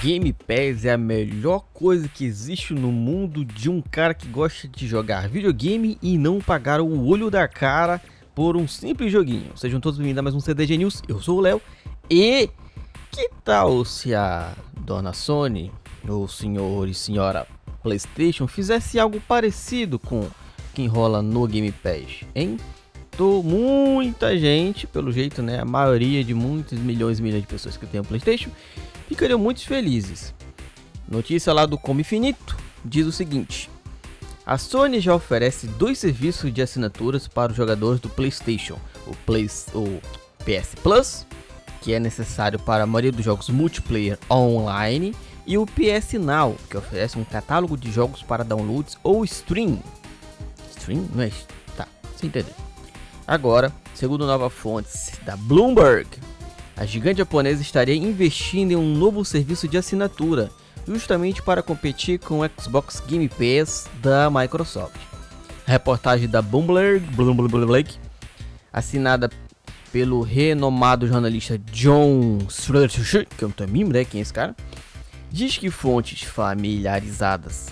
Game Pass é a melhor coisa que existe no mundo de um cara que gosta de jogar videogame e não pagar o olho da cara por um simples joguinho. Sejam todos bem-vindos a mais um CDG News. Eu sou o Léo e que tal se a dona Sony, ou senhor e senhora PlayStation fizesse algo parecido com o que enrola no Game Pass, hein? Muita gente, pelo jeito, né? A maioria de muitos milhões e milhões de pessoas que tem o PlayStation ficariam muito felizes. Notícia lá do Como Infinito diz o seguinte: a Sony já oferece dois serviços de assinaturas para os jogadores do PlayStation: o, Play, o PS Plus, que é necessário para a maioria dos jogos multiplayer online, e o PS Now, que oferece um catálogo de jogos para downloads ou stream. Stream? Não é? Tá, você entendeu. Agora, segundo nova fonte da Bloomberg, a gigante japonesa estaria investindo em um novo serviço de assinatura, justamente para competir com o Xbox Game Pass da Microsoft. A reportagem da Bloomberg, Bloomberg assinada pelo renomado jornalista John Schroeder, que eu não né? Quem é esse cara? Diz que fontes familiarizadas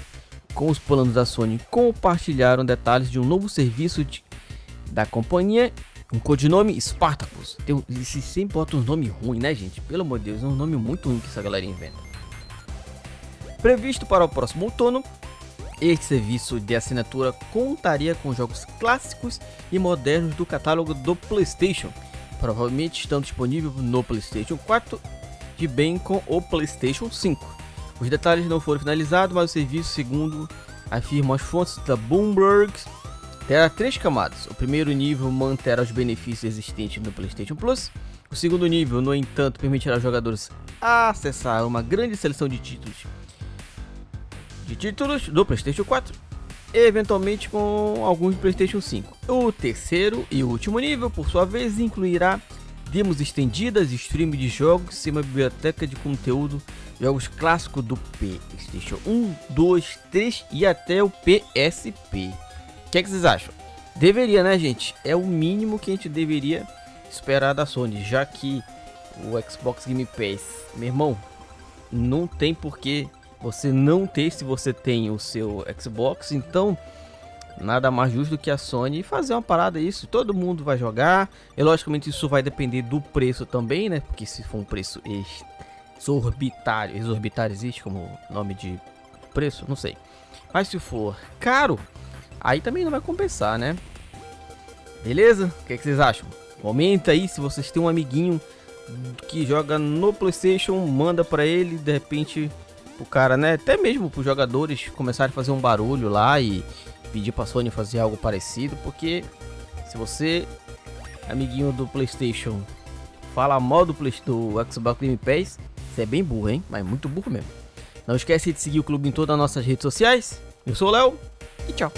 com os planos da Sony compartilharam detalhes de um novo serviço de, da companhia um codinome Spartacus. Tem, eles sempre botam um nome ruim, né, gente? Pelo amor de Deus, é um nome muito ruim que essa galera inventa. Previsto para o próximo outono, esse serviço de assinatura contaria com jogos clássicos e modernos do catálogo do PlayStation, provavelmente estão disponíveis no PlayStation 4 e bem com o PlayStation 5. Os detalhes não foram finalizados, mas o serviço, segundo afirmam as fontes da Bloomberg, terá três camadas. O primeiro nível manterá os benefícios existentes no PlayStation Plus. O segundo nível, no entanto, permitirá aos jogadores acessar uma grande seleção de títulos de títulos do PlayStation 4 e eventualmente com alguns do PlayStation 5. O terceiro e último nível, por sua vez, incluirá demos estendidas, stream de jogos e uma biblioteca de conteúdo, jogos clássicos do PlayStation 1, 2, 3 e até o PSP que, é que vocês acham? Deveria, né, gente? É o mínimo que a gente deveria esperar da Sony, já que o Xbox Game Pass, meu irmão, não tem porquê você não ter se você tem o seu Xbox, então nada mais justo do que a Sony fazer uma parada isso, todo mundo vai jogar, e logicamente isso vai depender do preço também, né? Porque se for um preço exorbitário, exorbitário existe como nome de preço, não sei. Mas se for caro, aí também não vai compensar, né? Beleza? O que, é que, vocês acham? Comenta aí se vocês têm um amiguinho que joga no PlayStation, manda para ele, de repente o cara, né? Até mesmo para os jogadores começarem a fazer um barulho lá e pedir para Sony fazer algo parecido, porque se você, amiguinho do PlayStation, fala mal do, Play, do Xbox Game Pass, você é bem burro, hein? Mas muito burro mesmo. Não esquece de seguir o clube em todas as nossas redes sociais. Eu sou o Léo e tchau.